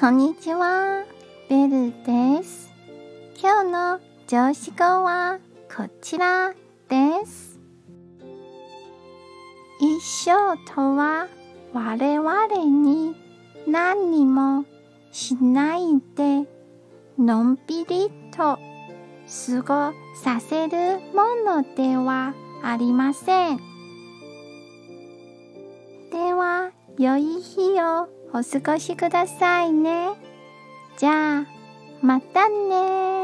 こんにちは。ベルです。今日の上司語はこちらです。一生とは我々に何にもしないでのんびりと過ごさせるものではありません。では、良い日をお過ごしくださいね。じゃあ、またね